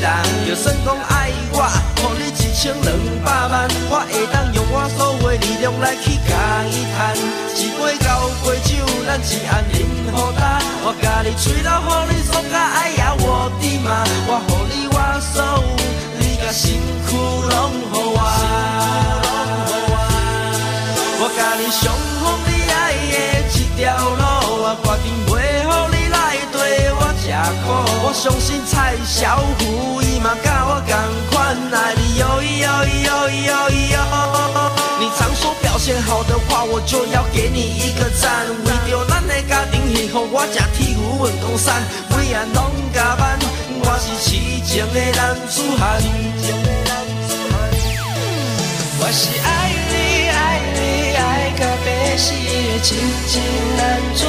人。就算讲爱我，互你一千两百万，我会当用我所有的力量来去甲伊赚。一杯交杯酒，咱一暗饮好干。我甲你吹到，互你爽甲爱呀我的妈，我互你我所有，你甲身躯拢互我。我甲你上好你爱的一条路，我决定我吃苦。我相信蔡小虎伊嘛甲我同款爱你哟咿哟咿哟咿哟咿哟。你常说表现好的话，我就要给你一个赞。为着咱的家庭幸福，我吃铁牛运动衫，每晚拢加班。我是痴情的男子汉。我是爱你爱你爱到要死的痴情男子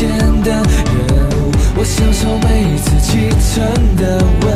简单任务，我享受每一次启程的温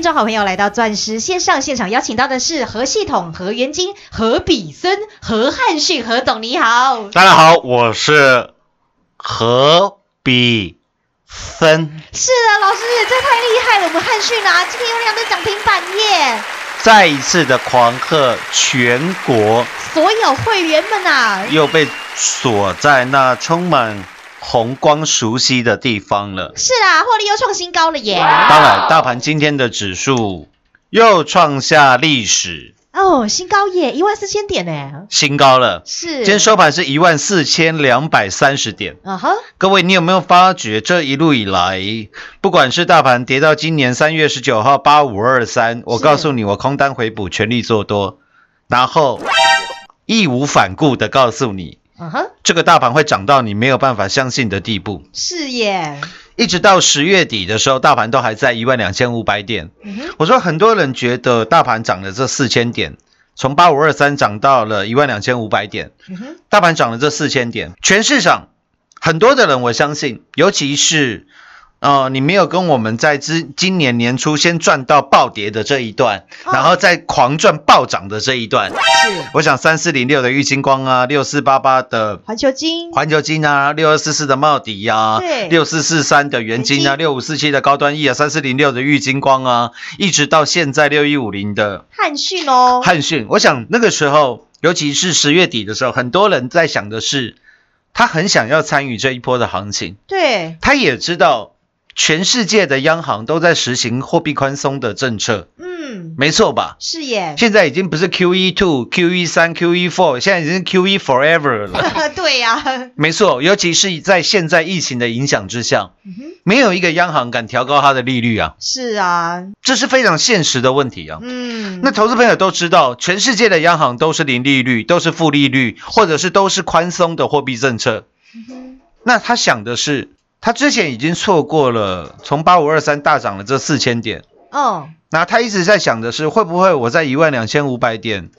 听，众好朋友来到钻石线上现场，邀请到的是何系统、何元金、何比森、何汉逊、何董，你好。大家好，我是何比森，是的，老师，这太厉害了，我们汉逊啊，今天有两个涨停板耶，再一次的狂贺全国，所有会员们啊，又被锁在那充满红光熟悉的地方了。是啊，获利又创新高了耶。当然，大盘今天的指数又创下历史哦，新高耶，一万四千点呢，新高了。是。今天收盘是一万四千两百三十点。啊哈，各位，你有没有发觉这一路以来，不管是大盘跌到今年三月十九号八五二三，我告诉你，我空单回补，全力做多，然后义无反顾的告诉你，嗯哼，这个大盘会涨到你没有办法相信的地步。是耶，一直到十月底的时候，大盘都还在一万两千五百点。嗯，我说很多人觉得大盘涨了这四千点，从八五二三涨到了一万两千五百点，大盘涨了这四千点，全市场很多的人，我相信，尤其是呃，你没有跟我们在之今年年初先赚到暴跌的这一段，哦然后再狂赚暴涨的这一段，是。我想三四零六的玉金光啊，六四八八的环球金，环球金啊，六二四四的茂迪啊、对六四四三的元金啊，元六五四七的高端 E 啊，三四零六的玉金光啊，一直到现在六一五零的汉讯哦，汉讯。我想那个时候，尤其是十月底的时候，很多人在想的是，他很想要参与这一波的行情，对，他也知道全世界的央行都在实行货币宽松的政策，嗯，没错吧？是耶，现在已经不是 QE two、QE 三、QE four，现在已经是 QE forever 了。对呀，没错，尤其是在现在疫情的影响之下，嗯，没有一个央行敢调高它的利率啊，是啊，这是非常现实的问题啊。嗯，那投资朋友都知道，全世界的央行都是零利率，都是负利率，或者是都是宽松的货币政策。那他想的是，他之前已经错过了从八五二三大涨了这四千点，哦，那他一直在想的是，会不会我在一万两千五百点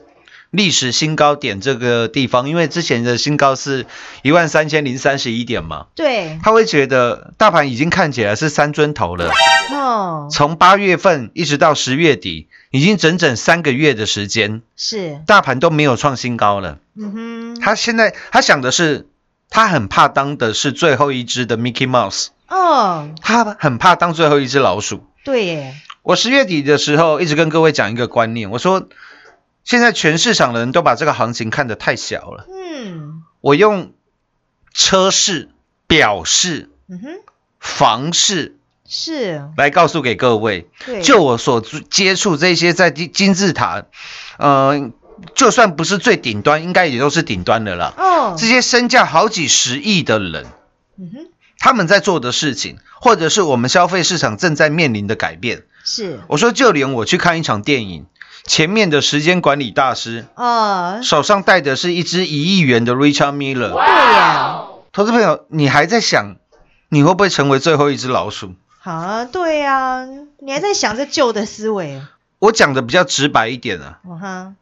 历史新高点这个地方，因为之前的新高是一万三千零三十一点嘛，对，他会觉得大盘已经看起来是三尊头了。哦，从八月份一直到十月底，已经整整三个月的时间，是，大盘都没有创新高了。嗯哼，他现在他想的是，他很怕当的是最后一只的 Mickey Mouse，哦，他很怕当最后一只老鼠。对耶，我十月底的时候一直跟各位讲一个观念，我说现在全市场的人都把这个行情看得太小了。嗯，我用车市、表示、嗯哼，房市是，来告诉给各位，对，就我所接触这些在金金字塔，呃，就算不是最顶端，应该也都是顶端的啦。哦，这些身价好几十亿的人，嗯哼，他们在做的事情，或者是我们消费市场正在面临的改变。是，我说，就连我去看一场电影，前面的时间管理大师哦，手上戴的是一只一亿元的 Richard Miller。对呀，投资朋友，你还在想你会不会成为最后一只老鼠？啊，对呀，你还在想这旧的思维，我讲的比较直白一点啊，哦哈，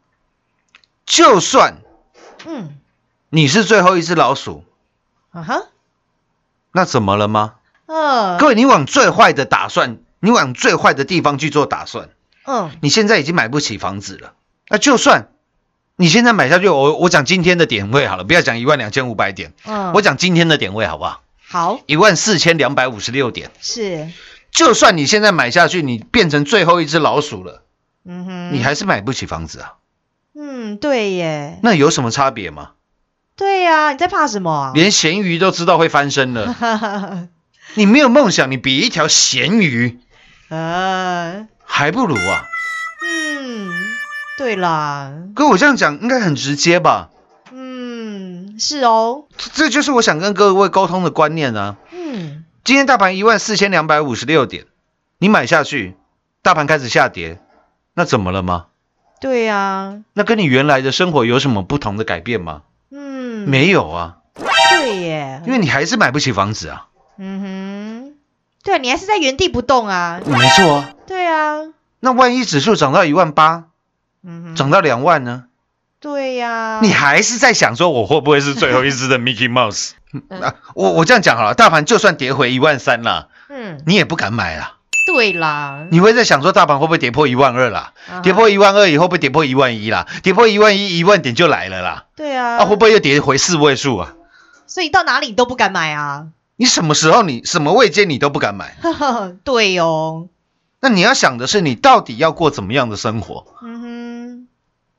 就算嗯，你是最后一只老鼠，啊哈，那怎么了吗？嗯，各位，你往最坏的打算，你往最坏的地方去做打算。嗯，你现在已经买不起房子了，那就算你现在买下去，我我讲今天的点位好了，不要讲一万两千五百点，嗯，我讲今天的点位好不好？好，一万四千两百五十六点。是，就算你现在买下去，你变成最后一只老鼠了，嗯哼，你还是买不起房子啊？嗯，对耶，那有什么差别吗？对呀，你在怕什么啊？连咸鱼都知道会翻身了，你没有梦想，你比一条咸鱼呃，还不如啊！嗯，对啦，哥，我这样讲应该很直接吧？嗯，是哦，这这就是我想跟各位沟通的观念啊。嗯，今天大盘一万四千两百五十六点，你买下去，大盘开始下跌，那怎么了吗？对呀，那跟你原来的生活有什么不同的改变吗？嗯，没有啊，对耶，因为你还是买不起房子啊。嗯哼，对啊，你还是在原地不动啊，没错啊，对啊，那万一指数涨到一万八，嗯哼，涨到两万呢？对呀，你还是在想说我会不会是最后一只的 Mickey Mouse？啊，我我这样讲好了，大盘就算跌回一万三了，嗯，你也不敢买啦。对啦，你会在想说大盘会不会跌破一万二啦？啊跌破一万二以后会不会跌破一万一啦？跌破一万一，一万点就来了啦。对啊，啊，会不会又跌回四位数啊？所以到哪里你都不敢买啊，你什么时候你什么位阶你都不敢买？呵呵，对哦，那你要想的是你到底要过怎么样的生活？嗯哼，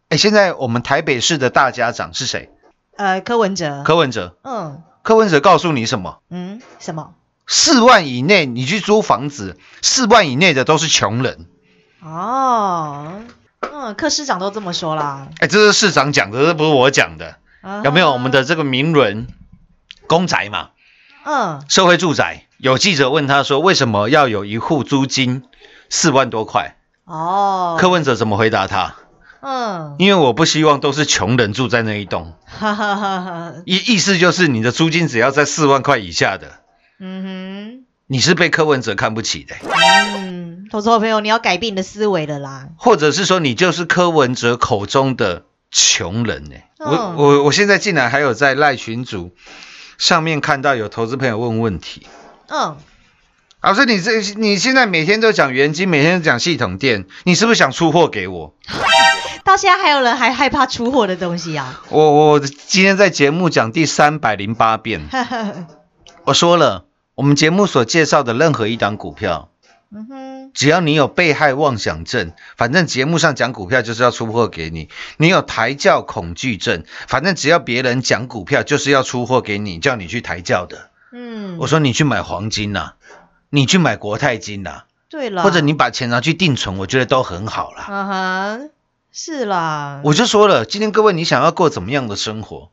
哎，现在我们台北市的大家长是谁？呃，柯文哲，柯文哲。嗯柯文哲告诉你什么？嗯，什么？四万以内你去租房子，四万以内的都是穷人。哦，嗯，柯市长都这么说啦，哎，这是市长讲的，这不是我讲的。啊有没有我们的这个名人公宅嘛？嗯社会住宅，有记者问他说，为什么要有一户租金四万多块？哦，柯文哲怎么回答他？嗯，因为我不希望都是穷人住在那一栋。哈哈哈哈，意意思就是你的租金只要在四万块以下的，嗯哼你是被柯文哲看不起的，哼，嗯，投资朋友，你要改变你的思维了啦。或者是说你就是柯文哲口中的穷人呢？我嗯我我现在竟然还有在赖群组上面看到有投资朋友问问题。嗯，老师，你这你现在每天都讲元金，每天都讲系统店，你是不是想出货给我？到现在还有人还害怕出货的东西啊？我我今天在节目讲第三百零八遍，我说了，我们节目所介绍的任何一档股票，嗯哼，只要你有被害妄想症，反正节目上讲股票就是要出货给你；你有抬轿恐惧症，反正只要别人讲股票就是要出货给你，叫你去抬轿的。嗯，我说你去买黄金呐、你去买国泰金呐、对了，或者你把钱拿去定存，我觉得都很好啦。嗯哼，是啦，我就说了，今天各位你想要过怎么样的生活？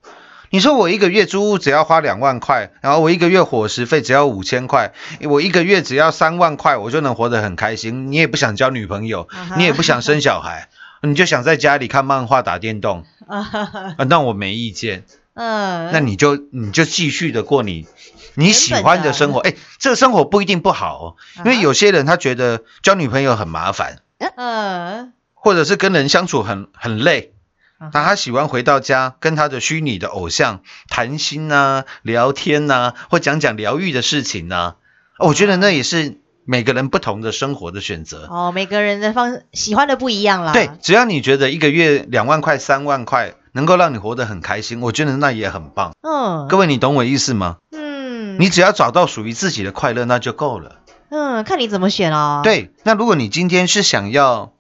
你说我一个月租屋只要花两万块，然后我一个月伙食费只要五千块，我一个月只要三万块，我就能活得很开心。你也不想交女朋友你也不想生小孩，你就想在家里看漫画、打电动，啊哈哈，啊，那我没意见。嗯，那你就你就继续的过你你喜欢的生活。哎，这个生活不一定不好哦，因为有些人他觉得交女朋友很麻烦，嗯，或者是跟人相处很很累。啊那他喜欢回到家跟他的虚拟的偶像谈心啊、聊天呐、或讲讲疗愈的事情呐、哦我觉得那也是每个人不同的生活的选择。哦，每个人的方喜欢的不一样啦。对，只要你觉得一个月两万块、三万块能够让你活得很开心，我觉得那也很棒。嗯，各位，你懂我意思吗？嗯，你只要找到属于自己的快乐，那就够了。嗯，看你怎么选哦。，对，那如果你今天是想要，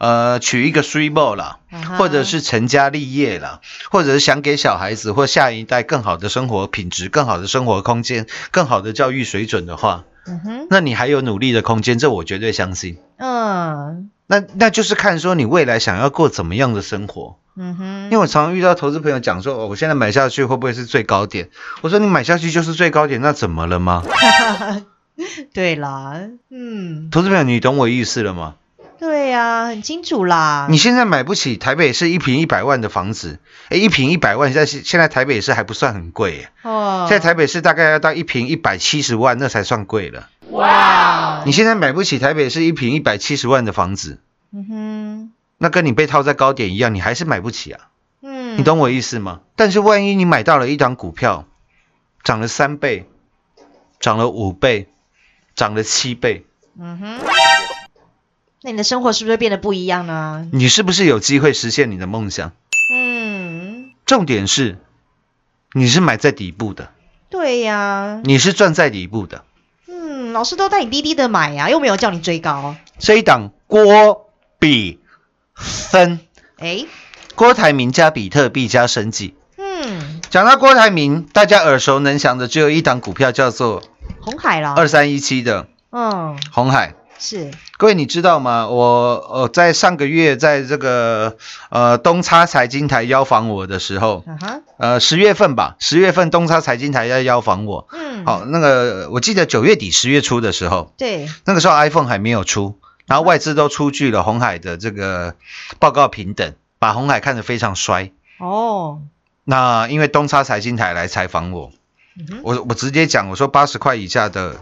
呃，娶一个 three ball 啦，或者是成家立业啦，或者是想给小孩子或下一代更好的生活品质、更好的生活空间、更好的教育水准的话，嗯哼，那你还有努力的空间，这我绝对相信。嗯那那就是看说你未来想要过怎么样的生活。嗯哼，因为我常常遇到投资朋友讲说，哦，我现在买下去会不会是最高点？我说你买下去就是最高点，那怎么了吗？对啦，嗯，投资朋友，你懂我意思了吗？对呀、很清楚啦。你现在买不起台北市一平一百万的房子，诶，一平一百万，现在现现在台北市还不算很贵，哦，现在台北市大概要到一平一百七十万，那才算贵了。哇，你现在买不起台北市一平一百七十万的房子，嗯哼，那跟你被套在高点一样，你还是买不起啊。嗯，你懂我意思吗？但是万一你买到了一档股票，涨了三倍，涨了五倍，涨了七倍，嗯哼，那你的生活是不是变得不一样呢？你是不是有机会实现你的梦想？嗯，重点是，你是买在底部的，对呀、你是赚在底部的。嗯，老师都带你低低的买呀、又没有叫你追高。这一档郭比分，哎，郭台铭加比特币加生技。嗯，讲到郭台铭，大家耳熟能详的只有一档股票，叫做红海啦，二三一七的嗯，红海。是，各位你知道吗？我呃在上个月在这个呃东差财经台邀访我的时候，呃十月份吧，十月份东差财经台要邀访我。嗯，好，那个我记得九月底十月初的时候，对，那个时候 iPhone 还没有出，然后外资都出具了红海的这个报告平等，把红海看得非常衰。哦，那因为东差财经台来采访我，嗯我我直接讲，我说八十块以下的，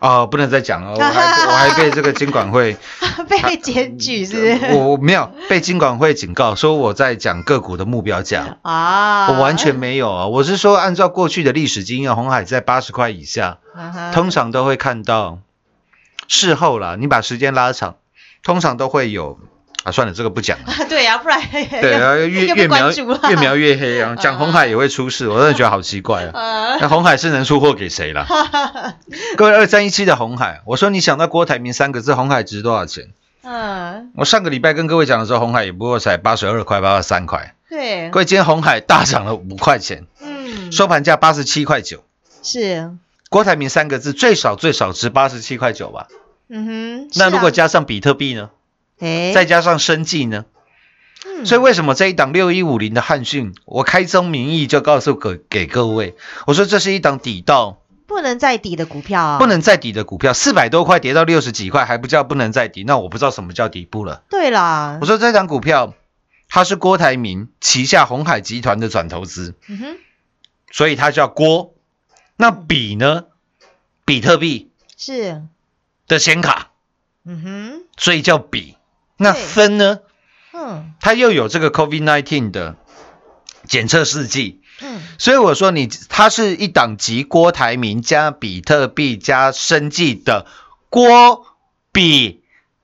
哦，不能再讲了，我还 我还被这个监管会，被检举是不是？我我没有被监管会警告说我在讲个股的目标价，啊，我完全没有啊，我是说按照过去的历史经验，红海在八十块以下，啊通常都会看到事后啦，你把时间拉长，通常都会有啊，算了，这个不讲了。对呀、不然对啊，越越描越描越黑啊！讲 红海也会出事，我真的觉得好奇怪啊！呃，那红海是能出货给谁啦？各位二三一七的红海，我说你想到郭台铭三个字，红海值多少钱？嗯，我上个礼拜跟各位讲的时候，红海也不过才八十二块、八十三块。对各，位今天红海大涨了五块钱，嗯，收盘价八十七块九。是，郭台铭三个字最少最少值八十七块九吧？嗯哼，那如果加上比特币呢？哎，再加上生计呢？嗯所以为什么这一档六一五零的汉讯，我开宗明义就告诉给给各位，我说这是一档底到不能再底的股票啊，不能再底的股票，四百多块跌到六十几块还不叫不能再底，那我不知道什么叫底部了。对啦我，说这档股票它是郭台铭旗下红海集团的转投资，嗯哼，所以它叫郭。那比呢？比特币是，的显卡，嗯哼，所以叫比。那分呢？嗯。它又有这个 COVID-19 的检测试剂，嗯，所以我说你它是一档集郭台铭加比特币加生计的郭比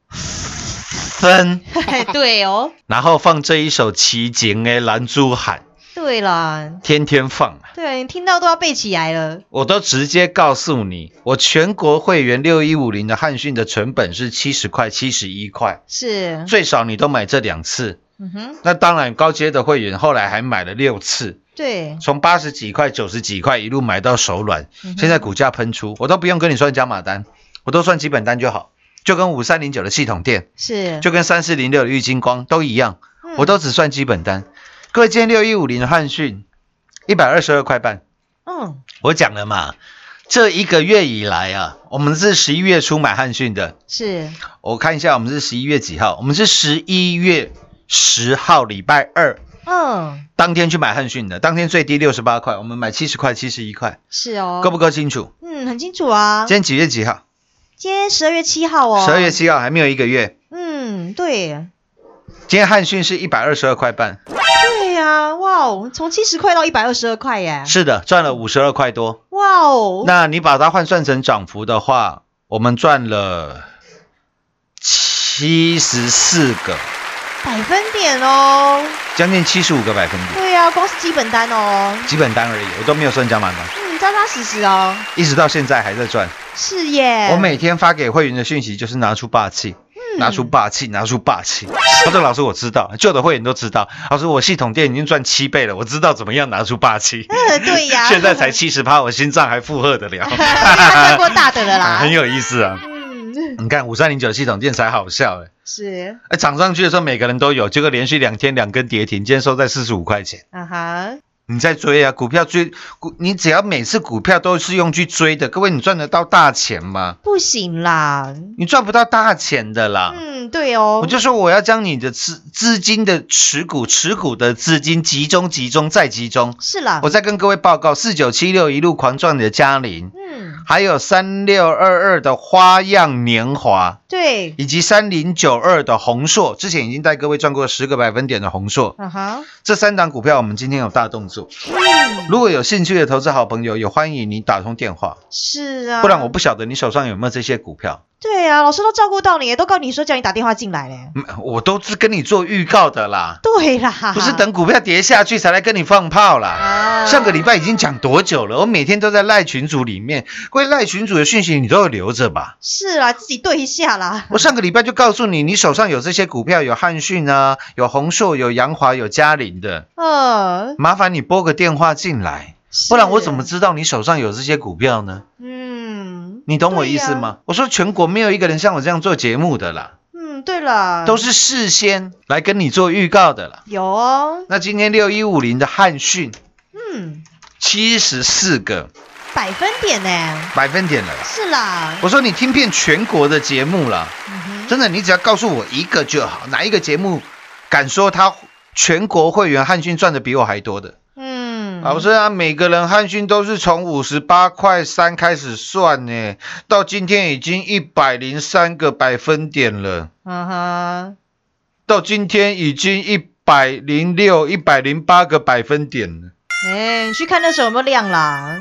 分，对哦，然后放这一首齐景的蓝珠喊，对啦，天天放。对你听到都要背起来了，我都直接告诉你，我全国会员六一五零的汉讯的成本是七十块、七十一块，是，最少你都买这两次。嗯哼，那当然，高阶的会员后来还买了六次，对，从八十几块、九十几块一路买到手软，嗯现在股价喷出，我都不用跟你算加码单，我都算基本单就好，就跟五三零九的系统店，是，就跟三四零六的玉金光都一样，嗯。我都只算基本单。各位，今天六一五零的汉讯一百二十二块半，嗯我讲了嘛，这一个月以来啊，我们是十一月初买汉讯的，是，我看一下我们是十一月几号，我们是十一月十号礼拜二。嗯当天去买汉讯的，当天最低六十八块，我们买七十块、七十一块，是哦，够不够清楚？嗯，很清楚啊今。天几月几号？今天十二月七号哦，十二月。七号，还没有一个月。嗯，对，今天汉讯是一百二十二块半，对呀、哇哦，从七十块到一百二十二块耶，是的，赚了五十二块多。哇哦，那你把它换算成涨幅的话，我们赚了七十四个，百分点哦，将近七十五个百分点，对呀、光是基本单哦，基本单而已，我都没有算加满单，嗯，扎扎实实哦，一直到现在还在赚。是耶，我每天发给会员的讯息就是拿出霸气。拿出霸气，拿出霸气！他说：“老师，我知道，旧的会员都知道。老师，我系统店已经赚七倍了，我知道怎么样拿出霸气。呃，对呀，现在才七十趴，我心脏还负荷得了，他赚过大的了啦，很有意思啊！嗯，你看五三零九系统店才好笑哎，是，哎，涨上去的时候每个人都有，结果连续两天两根跌停，今天收在四十五块钱。啊哈，你在追啊，股票追股，你只要每次股票都是用去追的，各位你赚得到大钱吗？不行啦，你赚不到大钱的啦。嗯，对哦，我就说我要将你的资资金的持股持股的资金集中集中再集中。是啦，我再跟各位报告，四九七六一路狂赚的嘉玲，嗯，还有三六二二的花样年华，对，以及三零九二的宏硕，之前已经带各位赚过十个百分点的宏硕，啊哈，这三档股票我们今天有大动作。嗯，如果有兴趣的投资好朋友，也欢迎你打通电话，是啊，不然我不晓得你手上有没有这些股票。对啊，老师都照顾到你，都告你说叫你打电话进来嘞，嗯我都是跟你做预告的啦，对啦，不是等股票跌下去才来跟你放炮啦。啊，上个礼拜已经讲多久了？我每天都在赖群组里面，关于赖群组的讯息你都有留着吧？是啦，自己对一下啦，我上个礼拜就告诉你，你手上有这些股票，有汉讯啊，有宏硕，有阳华，有嘉麟的，呃，麻烦你拨个电话进来，不然我怎么知道你手上有这些股票呢？嗯，你懂我意思吗？我说全国没有一个人像我这样做节目的啦，嗯，对了，都是事先来跟你做预告的啦。有。哦，那今天六一五零的汉讯嗯，七十四个。百分点呢，百分点了。啦。是啦，我说你听遍全国的节目了，嗯，真的，你只要告诉我一个就好，哪一个节目敢说他全国会员汉讯赚的比我还多的？嗯，老师啊，每个人汉逊都是从五十八块三开始算呢，到今天已经一百零三个百分点了，嗯哼，到今天已经一百零六、一百零八个百分点了。哎，你去看那时候有没有亮啦，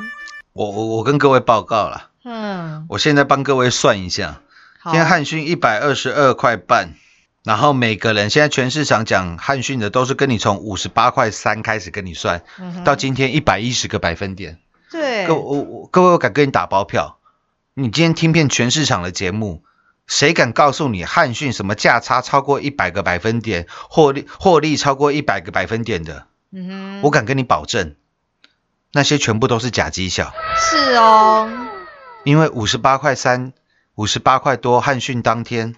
我我我跟各位报告了，嗯，我现在帮各位算一下，好。今天汉逊一百二十二块半，然后每个人现在全市场讲汉讯的都是跟你从五十八块三开始跟你算，嗯到今天一百一十个百分点。对，各我我各位，我敢跟你打包票，你今天听遍全市场的节目，谁敢告诉你汉讯什么价差超过一百个百分点，获利获利超过一百个百分点的？嗯哼，我敢跟你保证，那些全部都是假绩效，是哦，因为五十八块三、五十八块多，汉讯当天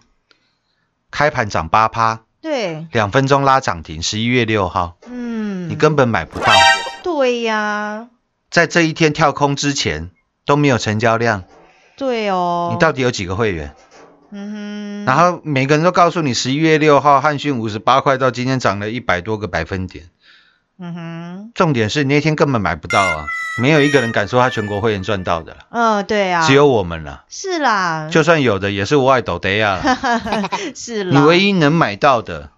开盘涨八趴，对，两分钟拉涨停，十一月六号，嗯，你根本买不到。对呀，在这一天跳空之前都没有成交量，对哦，你到底有几个会员？嗯哼，然后每个人都告诉你，十一月六号汉讯五十八块到今天涨了一百多个百分点。嗯哼，重点是那天根本买不到啊，没有一个人敢说他全国会员赚到的了，嗯，对啊，只有我们了。是啦，就算有的，也是外抖的呀。是啦，你唯一能买到的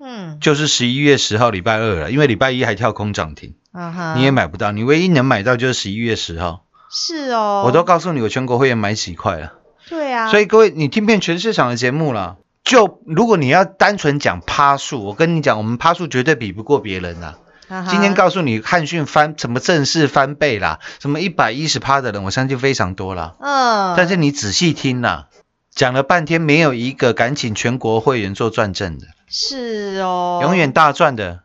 嗯就是十一月十号礼拜二了，因为礼拜一还跳空涨停，嗯哼，你也买不到。你唯一能买到就是十一月十号。是哦，我都告诉你，我全国会员买几块了。对啊，所以各位，你听遍全市场的节目了。就如果你要单纯讲趴数，我跟你讲，我们趴数绝对比不过别人啊。今天告诉你汉讯翻什么正式翻倍啦，什么一百一十趴的人，我相信非常多啦。嗯，但是你仔细听啦，讲了半天，没有一个敢请全国会员做转正的，是哦，永远大赚的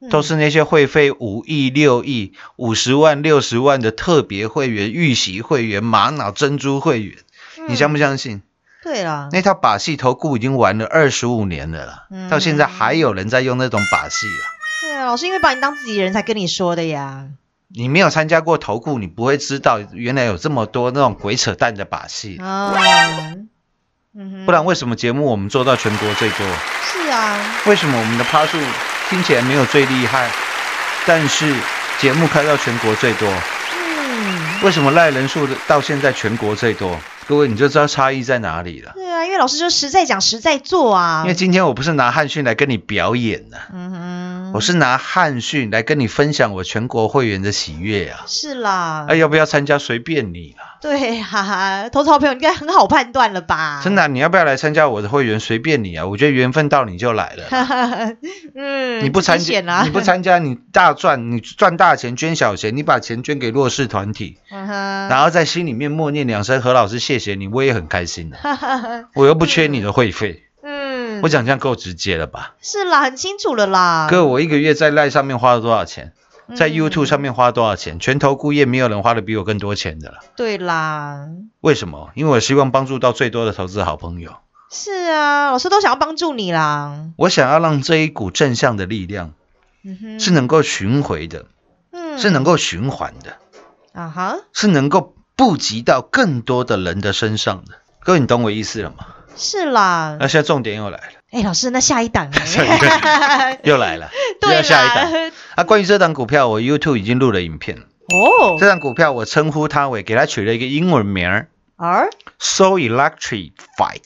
嗯。都是那些会费五亿、六亿、五十万、六十万的特别会员、预习会员、玛瑙珍珠会员，你相不相信？对啦，那套把戏投顾已经玩了二十五年了啦，嗯。到现在还有人在用那种把戏啊！对啊，老师因为把你当自己人才跟你说的呀，你没有参加过投顾，你不会知道原来有这么多那种鬼扯淡的把戏。啊，嗯，不然为什么节目我们做到全国最多？是啊，为什么我们的趴数听起来没有最厉害，但是节目开到全国最多？嗯，为什么赖人数到现在全国最多？各位你就知道差异在哪里了。对啊，因为老师就实在讲实在做啊因为，今天我不是拿汉讯来跟你表演的、嗯哼，我是拿汉讯来跟你分享我全国会员的喜悦啊！是啦，哎，要不要参加随便你啦。对哈哈，投资好朋友应该很好判断了吧？真的啊、你要不要来参加我的会员？随便你啊！我觉得缘分到你就来了。哈哈，嗯，你不参加，啊，你不参加，你大赚，你赚大钱捐小钱，你把钱捐给弱势团体，嗯，然后在心里面默念两声何老师谢谢你，我也很开心的、我又不缺你的会费，嗯，我讲这样够直接了吧？是啦，很清楚了啦，哥，我一个月在赖上面花了多少钱？在嗯 YouTube 上面花多少钱？全投顾业没有人花的比我更多钱的了。对啦，为什么？因为我希望帮助到最多的投资好朋友。是啊，老师都想要帮助你啦，我想要让这一股正向的力量是能够巡回的，嗯是能够循环的，啊哈，是能够布及到更多的人的身上的。各位，你懂我意思了吗？是啦那，现在重点又来了，哎，老师，那下一档呢？又来了，对要下一档。啊，关于这档股票，我 YouTube 已经录了影片了。哦这档股票我称呼它为，给它取了一个英文名儿而，So Electrified。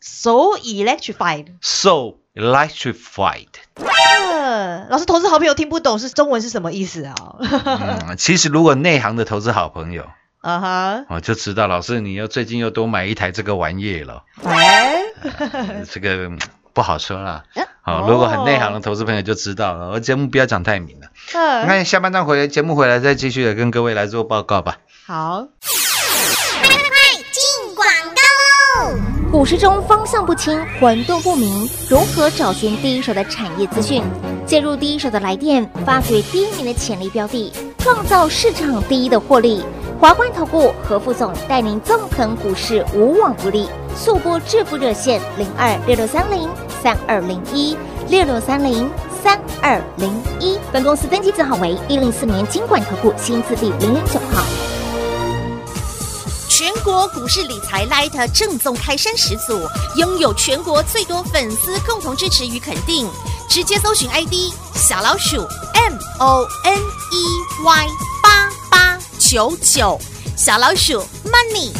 so electrified，So Electrified。呃，老师，投资好朋友听不懂是中文是什么意思啊？嗯，其实如果内行的投资好朋友，啊哈，我就知道，老师你又最近又多买一台这个玩意了，哎，呃 这个嗯不好说啦。哦好，如果很内行的投资朋友就知道了。我节目不要讲太明了，嗯，那下半段回来节目回来再继续的跟各位来做报告吧。好，进广告喽！股市中方向不清、混沌不明，如何找寻第一手的产业资讯？介入第一手的来电，发掘第一名的潜力标的，创造市场第一的获利。华冠投顾何副总带领纵横股市，无往不利。速播致富热线零二六六三零三二零一六六三零三二零一。本公司登记字号为一零四年经管投顾新字第零零九号。全国股市理财 Light 正宗开山始祖，拥有全国最多粉丝共同支持与肯定。直接搜寻 ID 小老鼠 M O N E Y 八八九九，小老鼠 Money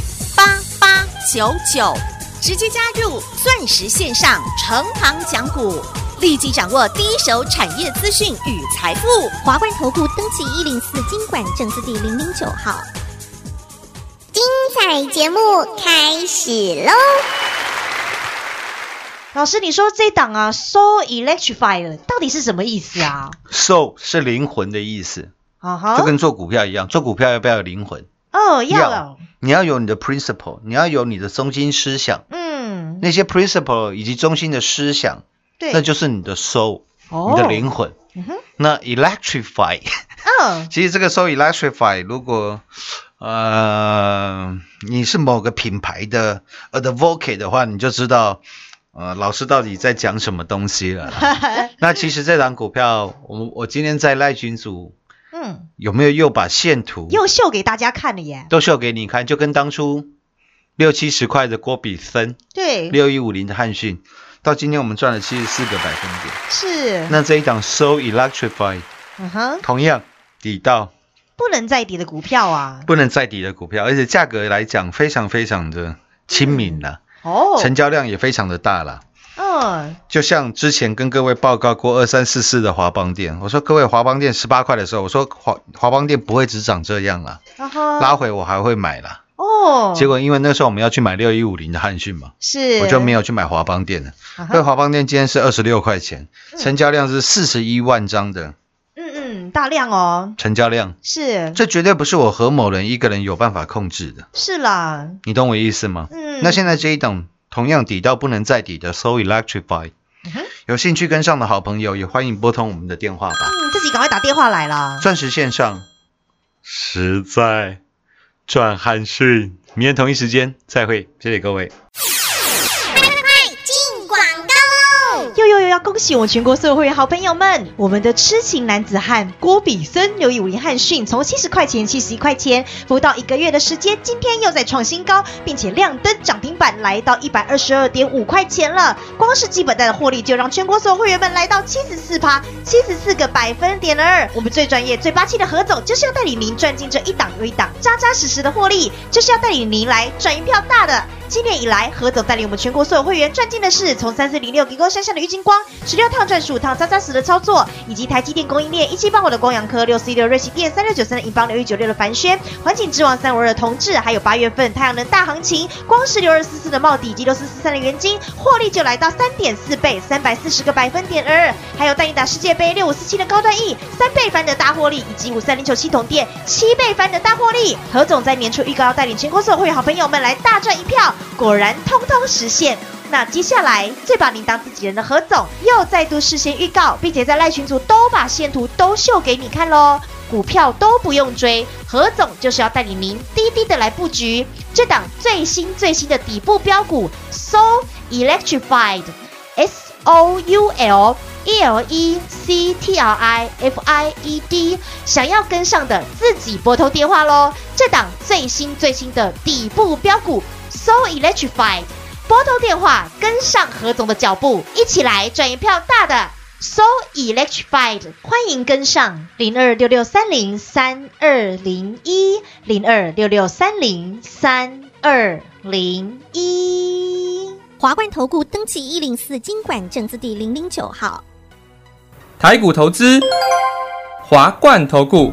九九，直接加入钻石线上成行讲股，立即掌握第一手产业资讯与财富。华冠投顾登记一零四经管证字第零零九号。精彩节目开始喽！老师，你说这档啊，so electrified 到底是什么意思啊？Soul 是灵魂的意思，就跟做股票一样，做股票要不要有灵魂？哦要你要有你的 principle，你要有你的中心思想，嗯，那些 principle 以及中心的思想，对，那就是你的 soul，哦。你的灵魂。那 electrify，嗯，其实这个 so electrify，如果呃你是某个品牌的 advocate 的话，你就知道呃老师到底在讲什么东西了。那其实这档股票，我我今天在赖群组嗯，有没有又把线图又秀给大家看了耶。都秀给你看，就跟当初六七十块的郭比森，对，六一五零的汉讯，到今天我们赚了七十四个百分点。是，那这一档 So Electrified 嗯哼，同样底到。不能再底的股票啊，不能再底的股票，而且价格来讲非常非常的亲民了，哦，成交量也非常的大了。嗯，就像之前跟各位报告过二三四四的华邦店，我说各位华邦店十八块的时候，我说华华邦店不会只涨这样啦，然后拉回我还会买啦。哦，结果因为那时候我们要去买六一五零的汉讯嘛，是。我就没有去买华邦店了。因为华邦店今天是二十六块钱，成交量是四十一万张的嗯嗯，大量哦，成交量，是。这绝对不是我何某人一个人有办法控制的，是啦，你懂我意思吗？嗯，那现在这一档同样抵到不能再抵的 So Electrify，有兴趣跟上的好朋友也欢迎拨通我们的电话吧。嗯，自己赶快打电话来啦。钻石线上实在赚汉讯，明天同一时间再会，谢谢各位。要恭喜我全国所有会员好朋友们！我们的痴情男子汉郭比森六一五零汉逊从七十块钱、七十一块钱，不到一个月的时间，今天又在创新高，并且亮灯涨停板，来到一百二十二点五块钱了。光是基本带的获利就让全国所有会员们来到七十四趴，七十四个百分点了二。我们最专业、最霸气的何总，就是要带领您赚进这一档又一档扎扎实实的获利，就是要带领您来赚一票大的。今年以来，何总带领我们全国所有会员赚进的是从三四零六给光山下的郁金光十六趟赚十五趟扎扎实的操作，以及台积电供应链一七八五的光阳科六四一六瑞奇电三六九三的银邦六一九六的凡轩环境之王三五二的同志，还有八月份太阳能大行情，光是六二四四的茂底以及六四四三的元金获利就来到三点四倍，三百四十个百分点二，还有带你打世界杯六五四七的高端 E 三倍翻的大获利，以及五三零九系统店七倍翻的大获利。何总在年初预告要带领全国所有会好朋友们来大赚一票，果然通通实现。那接下来最把您当自己人的何总又再度事先预告，并且在赖群组都把线图都秀给你看喽，股票都不用追，何总就是要带领您低低的来布局这档最新最新的底部标股，So Electrified。S O U L E L E C T R I F I E D，想要跟上的自己拨通电话喽！这档最新最新的底部标股，So Electrified，拨通电话跟上何总的脚步，一起来赚一票大的。So Electrified，欢迎跟上零二六六三零三二零一零二六六三零三二零一。华冠投顾登记一零四经管证字第零零九号。台股投资，华冠投顾。